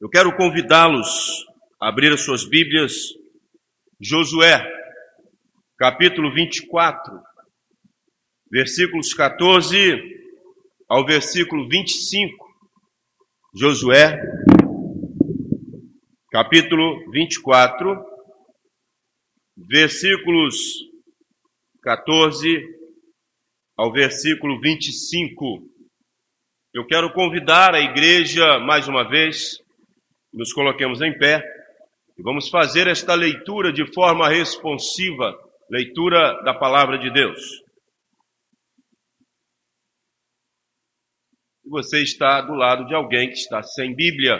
Eu quero convidá-los a abrir as suas Bíblias, Josué, capítulo 24, versículos 14 ao versículo 25. Josué, capítulo 24, versículos 14 ao versículo 25. Eu quero convidar a igreja mais uma vez nos coloquemos em pé e vamos fazer esta leitura de forma responsiva, leitura da palavra de Deus. Se você está do lado de alguém que está sem Bíblia,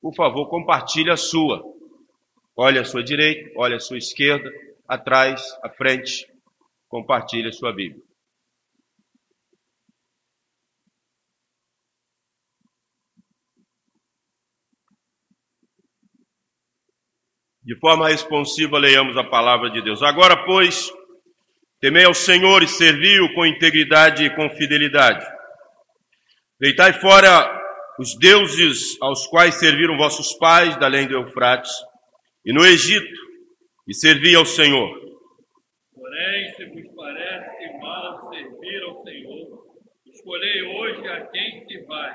por favor, compartilhe a sua. Olhe à sua direita, olhe à sua esquerda, atrás, à frente, compartilhe a sua Bíblia. De forma responsiva, leiamos a palavra de Deus. Agora, pois, temei ao Senhor e servi-o com integridade e com fidelidade. Deitai fora os deuses aos quais serviram vossos pais da além do Eufrates e no Egito, e servi ao Senhor. Porém, se vos parece mal servir ao Senhor, escolhei hoje a quem se vai,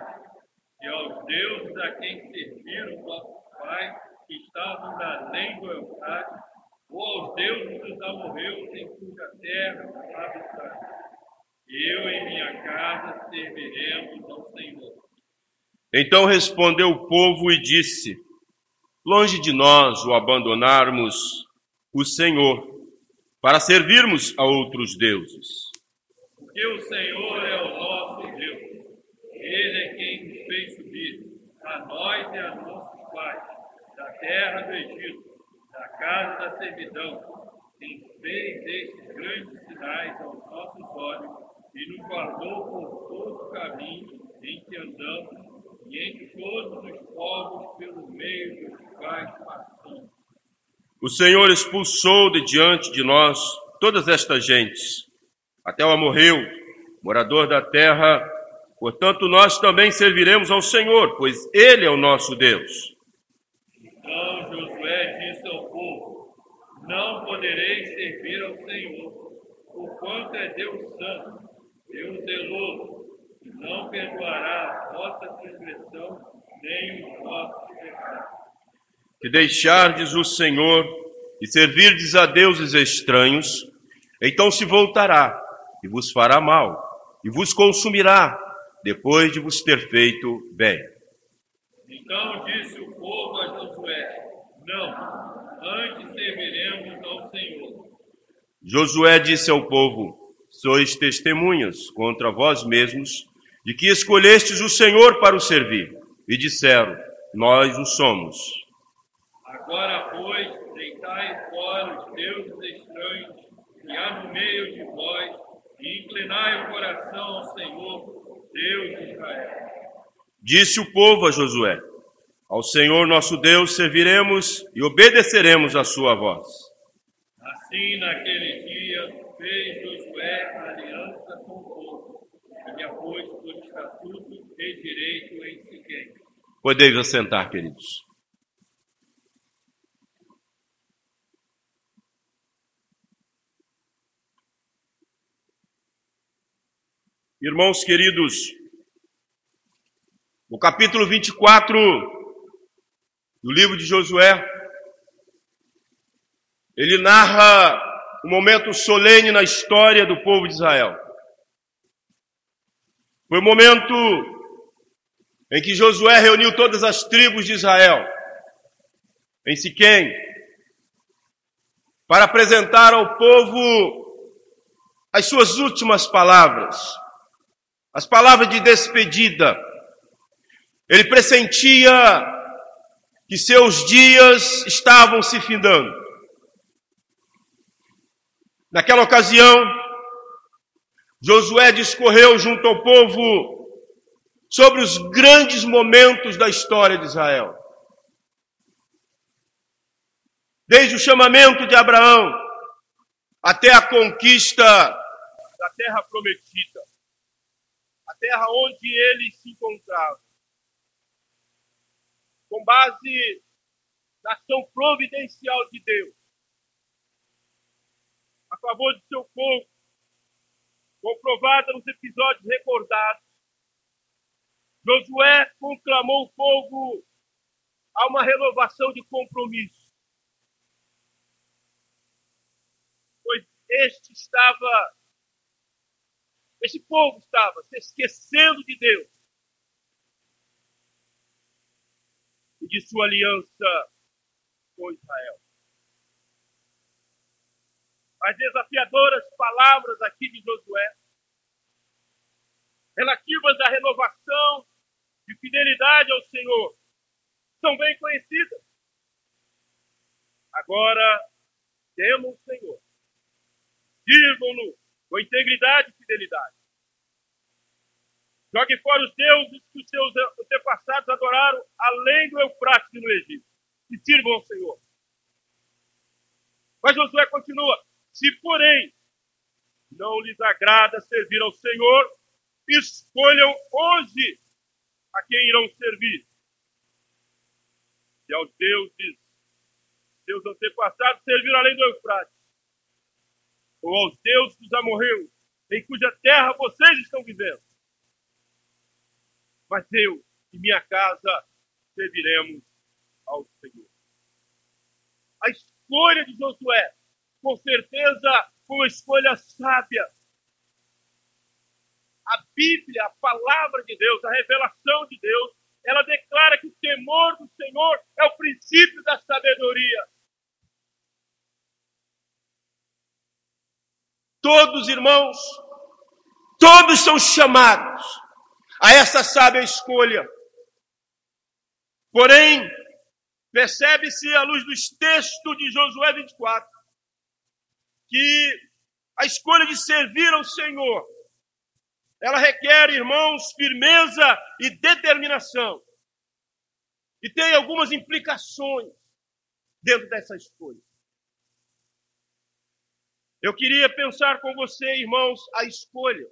e aos deuses a quem serviram vossos pais que estavam da além do Eufrates, ou aos deuses dos amorreus em cuja terra habitaram. Eu e minha casa serviremos ao Senhor. Então respondeu o povo e disse: Longe de nós o abandonarmos o Senhor para servirmos a outros deuses. Porque o Senhor é o nosso Deus. Ele é quem nos fez subir, a nós e a nossos pais terra do Egito, da casa da servidão, quem fez estes grandes sinais aos nossos olhos e nos guardou por todo o caminho em que andamos e em todos os povos pelo meio dos quais passamos. O Senhor expulsou de diante de nós todas estas gentes, até o amorreu, morador da terra. Portanto, nós também serviremos ao Senhor, pois Ele é o nosso Deus. Então Josué disse ao povo: Não podereis servir ao Senhor, porquanto é Deus santo, Deus zeloso, e não perdoará a vossa transgressão nem os vossos pecados. Que deixardes o Senhor e servirdes a deuses estranhos, então se voltará e vos fará mal, e vos consumirá, depois de vos ter feito bem. Então disse o povo a Josué: Não, antes serviremos ao Senhor. Josué disse ao povo: Sois testemunhas contra vós mesmos de que escolhestes o Senhor para o servir. E disseram: Nós o somos. Agora, pois, deitai fora os deuses estranhos que há no meio de vós, e inclinai o coração ao Senhor, Deus de Israel. Disse o povo a Josué: Ao Senhor nosso Deus serviremos e obedeceremos a sua voz. Assim, naquele dia, fez Josué aliança com o povo, e lhe pôs por estatuto e direito em Siquém. Podeis assentar, queridos. Irmãos queridos, no capítulo 24 do livro de Josué, ele narra um momento solene na história do povo de Israel. Foi o momento em que Josué reuniu todas as tribos de Israel em Siquém para apresentar ao povo as suas últimas palavras, as palavras de despedida. Ele pressentia que seus dias estavam se findando. Naquela ocasião, Josué discorreu junto ao povo sobre os grandes momentos da história de Israel. Desde o chamamento de Abraão até a conquista da terra prometida, a terra onde ele se encontrava. Com base na ação providencial de Deus, a favor de seu povo, comprovada nos episódios recordados, Josué conclamou o povo a uma renovação de compromisso. Pois este estava, este povo estava se esquecendo de Deus de sua aliança com Israel. As desafiadoras palavras aqui de Josué, relativas à renovação de fidelidade ao Senhor, são bem conhecidas. Agora, temam o Senhor. Sirvam-no com integridade e fidelidade. Jogue fora os deuses que os seus antepassados adoraram além do Eufrates e no Egito. E sirvam ao Senhor. Mas Josué continua: se, porém, não lhes agrada servir ao Senhor, escolham hoje a quem irão servir. Se aos deuses, seus antepassados serviram além do Eufrates, ou aos deuses dos amorreus, em cuja terra vocês estão vivendo. Mas eu e minha casa serviremos ao Senhor. A escolha de Josué com certeza foi uma escolha sábia. A Bíblia, a palavra de Deus, a revelação de Deus, ela declara que o temor do Senhor é o princípio da sabedoria. Todos, irmãos, todos são chamados a essa sábia escolha. Porém, percebe-se à luz dos textos de Josué 24 que a escolha de servir ao Senhor, ela requer, irmãos, firmeza e determinação. E tem algumas implicações dentro dessa escolha. Eu queria pensar com você, irmãos, a escolha.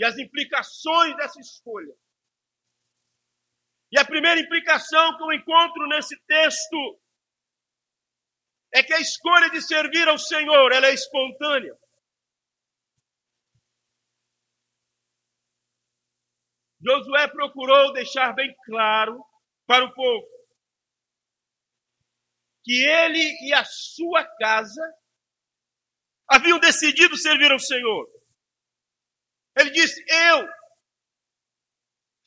E as implicações dessa escolha. E a primeira implicação que eu encontro nesse texto é que a escolha de servir ao Senhor, ela é espontânea. Josué procurou deixar bem claro para o povo que ele e a sua casa haviam decidido servir ao Senhor. Ele disse: Eu.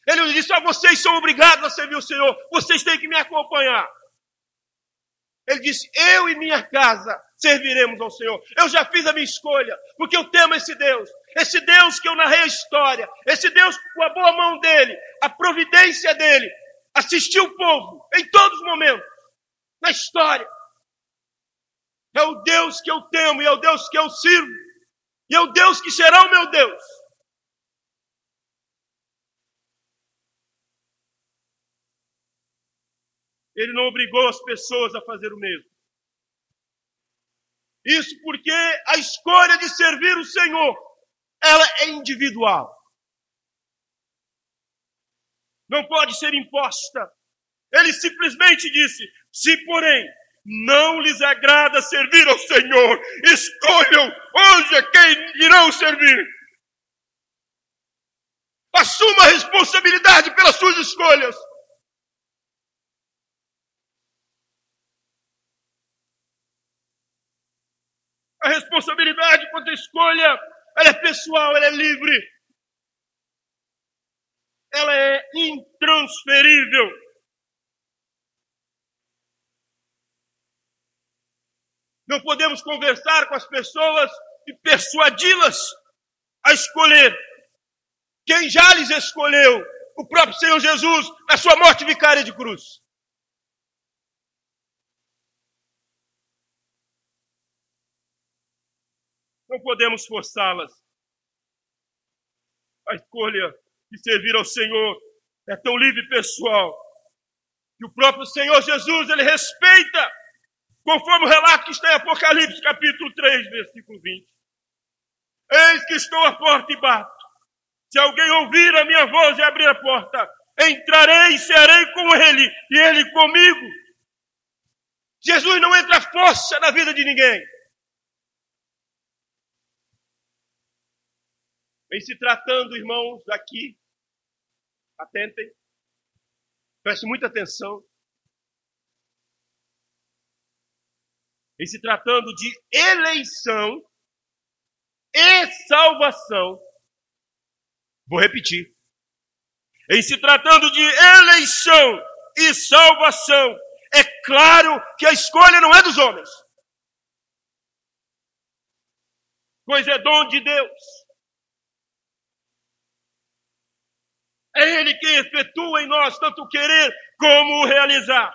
Ele disse: ah, vocês são obrigados a servir o Senhor, vocês têm que me acompanhar. Ele disse: Eu e minha casa serviremos ao Senhor. Eu já fiz a minha escolha, porque eu temo esse Deus. Esse Deus que eu narrei a história. Esse Deus com a boa mão dele, a providência dele, assistiu o povo em todos os momentos, na história. É o Deus que eu temo e é o Deus que eu sirvo. E é o Deus que será o meu Deus. Ele não obrigou as pessoas a fazer o mesmo. Isso porque a escolha de servir o Senhor, ela é individual. Não pode ser imposta. Ele simplesmente disse: se porém não lhes agrada servir ao Senhor, escolham hoje a quem irão servir. Assuma a responsabilidade pelas suas escolhas. A responsabilidade quanto à escolha, ela é pessoal, ela é livre. Ela é intransferível. Não podemos conversar com as pessoas e persuadi-las a escolher quem já lhes escolheu, o próprio Senhor Jesus, na sua morte vicária de cruz. Não podemos forçá-las. A escolha de servir ao Senhor é tão livre e pessoal que o próprio Senhor Jesus ele respeita, conforme o relato que está em Apocalipse capítulo 3, versículo 20. Eis que estou à porta e bato. Se alguém ouvir a minha voz e abrir a porta, entrarei e serei com ele, e ele comigo. Jesus não entra força na vida de ninguém. Em se tratando, irmãos, aqui, atentem, preste muita atenção. Em se tratando de eleição e salvação, vou repetir. Em se tratando de eleição e salvação, é claro que a escolha não é dos homens, pois é dom de Deus. É Ele quem efetua em nós tanto o querer como o realizar.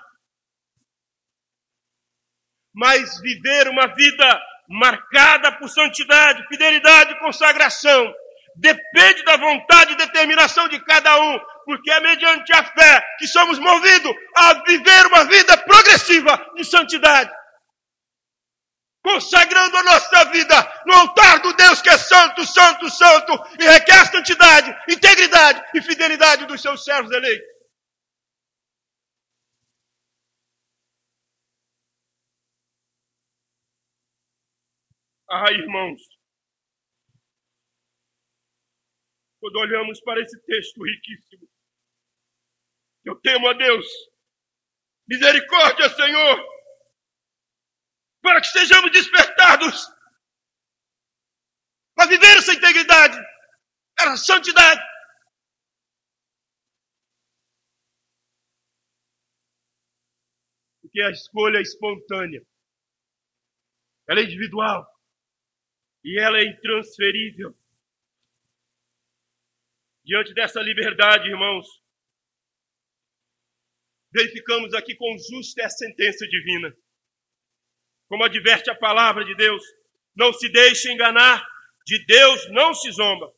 Mas viver uma vida marcada por santidade, fidelidade e consagração depende da vontade e determinação de cada um, porque é mediante a fé que somos movidos a viver uma vida progressiva de santidade consagrando a nossa vida no altar do Deus que é santo, santo, santo, e requer santidade, integridade e fidelidade dos seus servos eleitos. Ah, irmãos, quando olhamos para esse texto riquíssimo, eu temo a Deus, misericórdia, Senhor, para que sejamos despertados para viver essa integridade, essa santidade. Porque a escolha é espontânea, ela é individual e ela é intransferível. Diante dessa liberdade, irmãos, verificamos aqui com justa a sentença divina como adverte a palavra de Deus. Não se deixe enganar, de Deus não se zomba.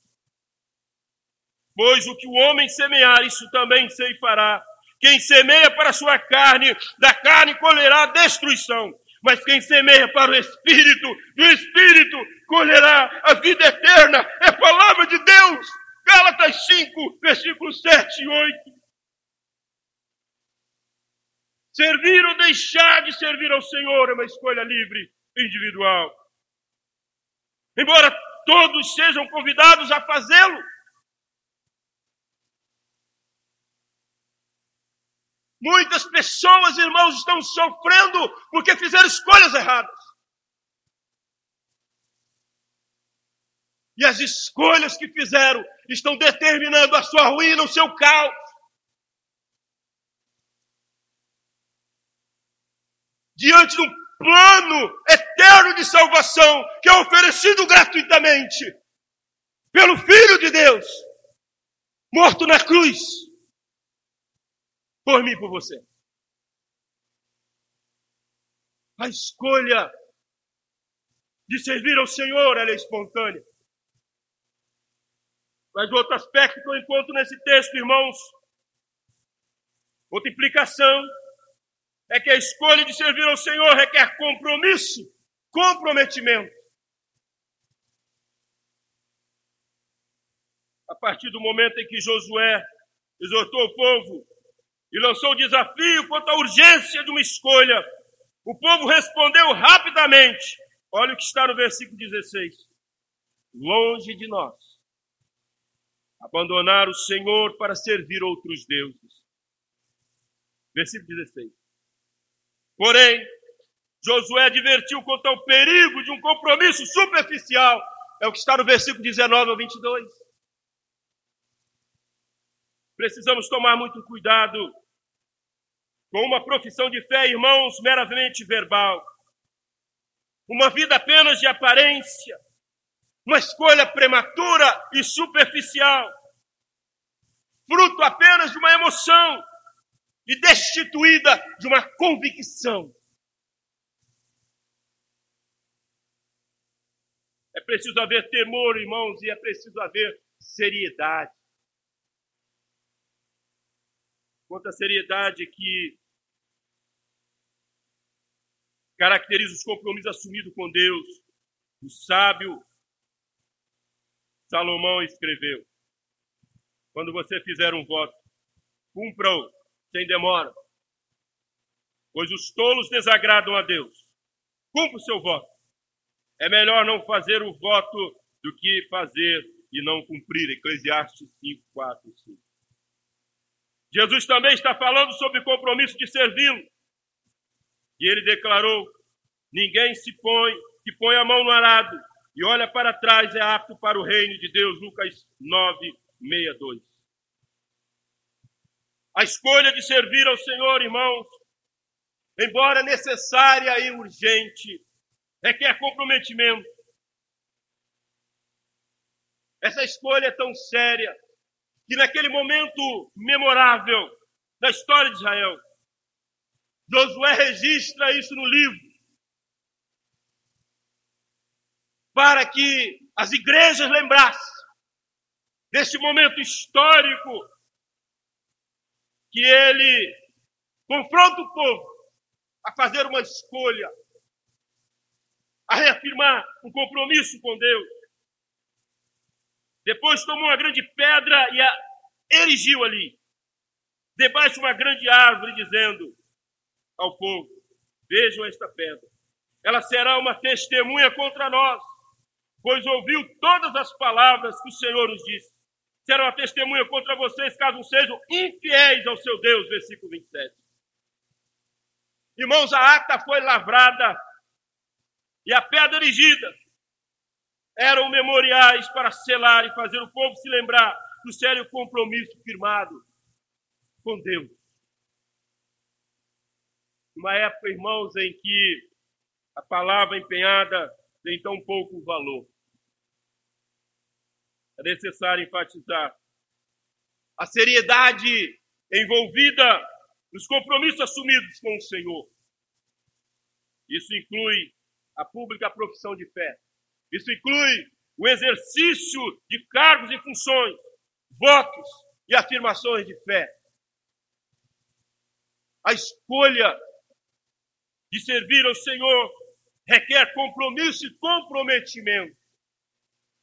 Pois o que o homem semear, isso também fará. Quem semeia para a sua carne, da carne colherá destruição. Mas quem semeia para o Espírito, do Espírito colherá a vida eterna. É palavra de Deus. Gálatas 5, versículos 7 e 8. Servir ou deixar de servir ao Senhor é uma escolha livre, individual. Embora todos sejam convidados a fazê-lo, Muitas pessoas, irmãos, estão sofrendo porque fizeram escolhas erradas. E as escolhas que fizeram estão determinando a sua ruína, o seu caos. Diante de um plano eterno de salvação que é oferecido gratuitamente pelo Filho de Deus, morto na cruz, por mim e por você. A escolha de servir ao Senhor é espontânea. Mas outro aspecto que eu encontro nesse texto, irmãos, outra implicação é que a escolha de servir ao Senhor requer compromisso, comprometimento. A partir do momento em que Josué exortou o povo e lançou o desafio quanto à urgência de uma escolha, o povo respondeu rapidamente. Olha o que está no versículo 16: Longe de nós abandonar o Senhor para servir outros deuses. Versículo 16. Porém, Josué advertiu quanto ao perigo de um compromisso superficial. É o que está no versículo 19 ao 22. Precisamos tomar muito cuidado com uma profissão de fé, irmãos, meramente verbal. Uma vida apenas de aparência. Uma escolha prematura e superficial. Fruto apenas de uma emoção e destituída de uma convicção. É preciso haver temor, irmãos, e é preciso haver seriedade. Quanta seriedade que caracteriza os compromissos assumidos com Deus. O sábio Salomão escreveu: quando você fizer um voto, cumpra-o sem demora, pois os tolos desagradam a Deus. Cumpra o seu voto. É melhor não fazer o voto do que fazer e não cumprir. Eclesiastes 5, 4 e 5. Jesus também está falando sobre o compromisso de servi-lo. E ele declarou: Ninguém se põe, que põe a mão no arado e olha para trás é apto para o reino de Deus. Lucas 9, 62. A escolha de servir ao Senhor, irmãos, embora necessária e urgente, requer comprometimento. Essa escolha é tão séria que naquele momento memorável da história de Israel, Josué registra isso no livro. Para que as igrejas lembrassem desse momento histórico que ele confronta o povo a fazer uma escolha, a reafirmar um compromisso com Deus. Depois tomou uma grande pedra e a erigiu ali, debaixo de uma grande árvore, dizendo ao povo: Vejam esta pedra, ela será uma testemunha contra nós, pois ouviu todas as palavras que o Senhor nos disse será uma testemunha contra vocês caso sejam infiéis ao seu Deus. Versículo 27. Irmãos, a ata foi lavrada e a pedra erigida eram memoriais para selar e fazer o povo se lembrar do sério compromisso firmado com Deus. Uma época, irmãos, em que a palavra empenhada tem tão pouco valor é necessário enfatizar a seriedade envolvida nos compromissos assumidos com o Senhor. Isso inclui a pública profissão de fé. Isso inclui o exercício de cargos e funções, votos e afirmações de fé. A escolha de servir ao Senhor requer compromisso e comprometimento.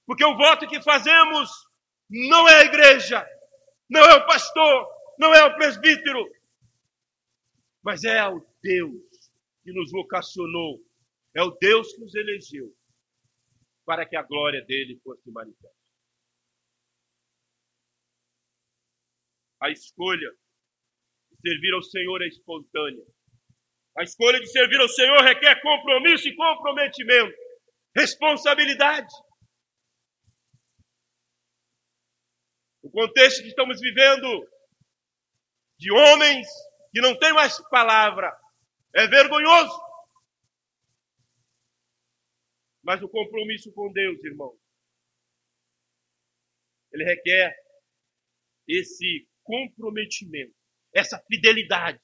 Porque o voto que fazemos não é a igreja, não é o pastor, não é o presbítero, mas é o Deus que nos vocacionou, é o Deus que nos elegeu para que a glória dele fosse manifesta. A escolha de servir ao Senhor é espontânea. A escolha de servir ao Senhor requer compromisso e comprometimento, responsabilidade. O contexto que estamos vivendo de homens que não têm mais palavra é vergonhoso. Mas o compromisso com Deus, irmão, ele requer esse comprometimento, essa fidelidade,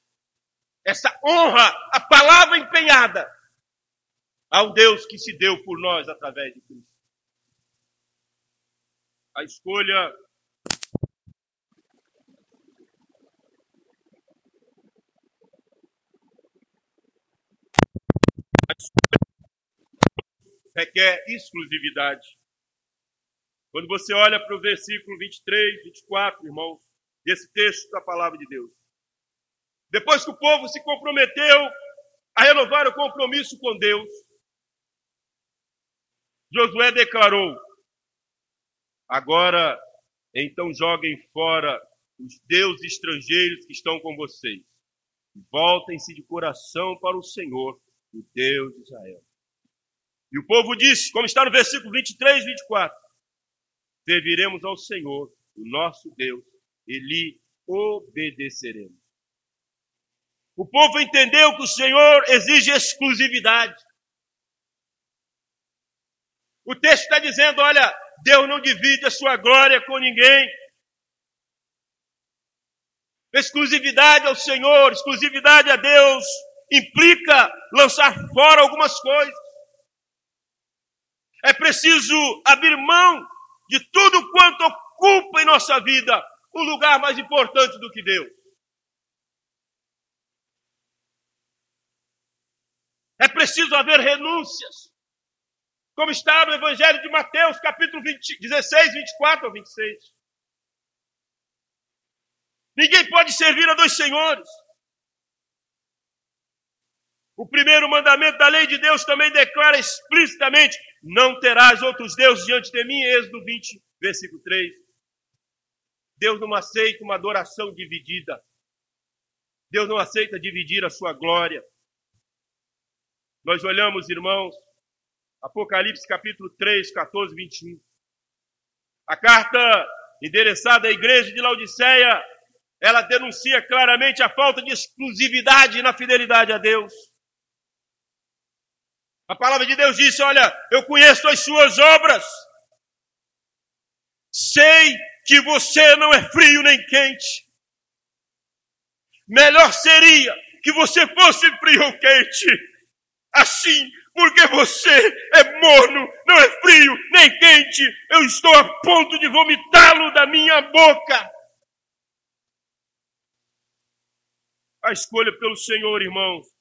essa honra, a palavra empenhada ao Deus que se deu por nós através de Cristo. A escolha requer exclusividade. Quando você olha para o versículo 23, 24, irmãos, desse texto da palavra de Deus. Depois que o povo se comprometeu a renovar o compromisso com Deus, Josué declarou: Agora, então joguem fora os deuses estrangeiros que estão com vocês. Voltem-se de coração para o Senhor, o Deus de Israel. E o povo disse, como está no versículo 23 e 24: Serviremos ao Senhor, o nosso Deus, e lhe obedeceremos. O povo entendeu que o Senhor exige exclusividade. O texto está dizendo: olha, Deus não divide a sua glória com ninguém. Exclusividade ao Senhor, exclusividade a Deus, implica lançar fora algumas coisas. É preciso abrir mão de tudo quanto ocupa em nossa vida um lugar mais importante do que Deus. É preciso haver renúncias. Como está no Evangelho de Mateus, capítulo 20, 16, 24 ao 26. Ninguém pode servir a dois senhores. O primeiro mandamento da lei de Deus também declara explicitamente: não terás outros deuses diante de mim, Êxodo 20, versículo 3. Deus não aceita uma adoração dividida. Deus não aceita dividir a sua glória. Nós olhamos, irmãos, Apocalipse capítulo 3, 14, 21. A carta endereçada à igreja de Laodiceia, ela denuncia claramente a falta de exclusividade na fidelidade a Deus. A palavra de Deus disse: Olha, eu conheço as suas obras, sei que você não é frio nem quente. Melhor seria que você fosse frio ou quente. Assim, porque você é morno, não é frio nem quente, eu estou a ponto de vomitá-lo da minha boca. A escolha pelo Senhor, irmãos,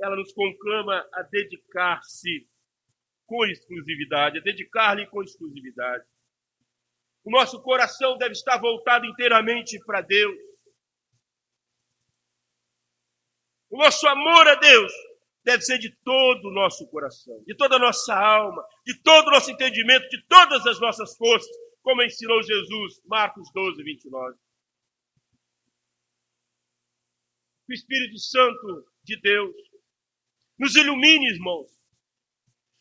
ela nos conclama a dedicar-se com exclusividade, a dedicar-lhe com exclusividade. O nosso coração deve estar voltado inteiramente para Deus. O nosso amor a Deus deve ser de todo o nosso coração, de toda a nossa alma, de todo o nosso entendimento, de todas as nossas forças, como ensinou Jesus, Marcos 12, 29. O Espírito Santo de Deus nos ilumine, irmãos,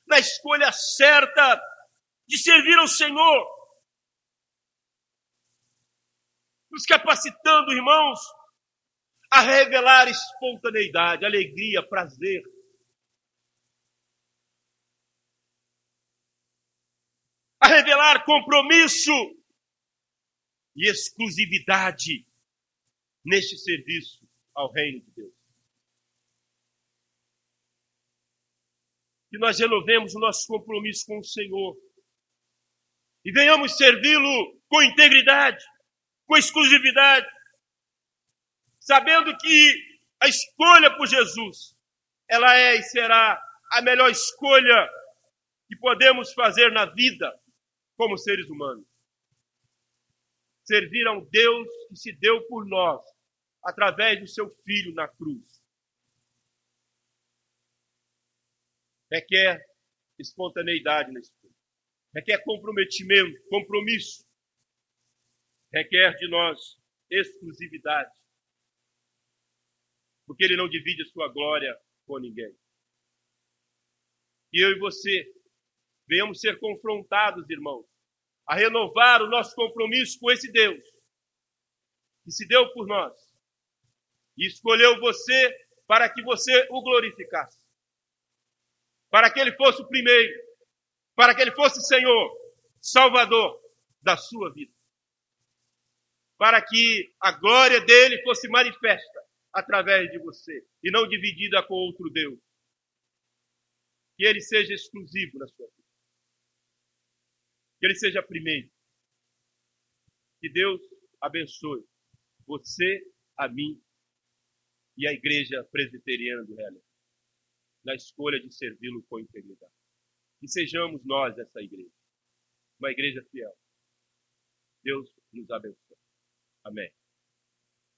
na escolha certa de servir ao Senhor. Nos capacitando, irmãos, a revelar espontaneidade, alegria, prazer. A revelar compromisso e exclusividade neste serviço ao reino de Deus. Que nós renovemos o nosso compromisso com o Senhor e venhamos servi-lo com integridade, com exclusividade, sabendo que a escolha por Jesus, ela é e será a melhor escolha que podemos fazer na vida como seres humanos. Servir a um Deus que se deu por nós através do seu Filho na cruz. Requer espontaneidade na escolha, requer comprometimento, compromisso, requer de nós exclusividade, porque Ele não divide a sua glória com ninguém. E eu e você venhamos ser confrontados, irmãos, a renovar o nosso compromisso com esse Deus que se deu por nós e escolheu você para que você o glorificasse para que ele fosse o primeiro, para que ele fosse Senhor, Salvador da sua vida. Para que a glória dele fosse manifesta através de você e não dividida com outro Deus. Que ele seja exclusivo na sua vida. Que ele seja primeiro. Que Deus abençoe você, a mim e a igreja presbiteriana do Realengo na escolha de servi-lo com integridade. E sejamos nós essa igreja, uma igreja fiel. Deus nos abençoe. Amém.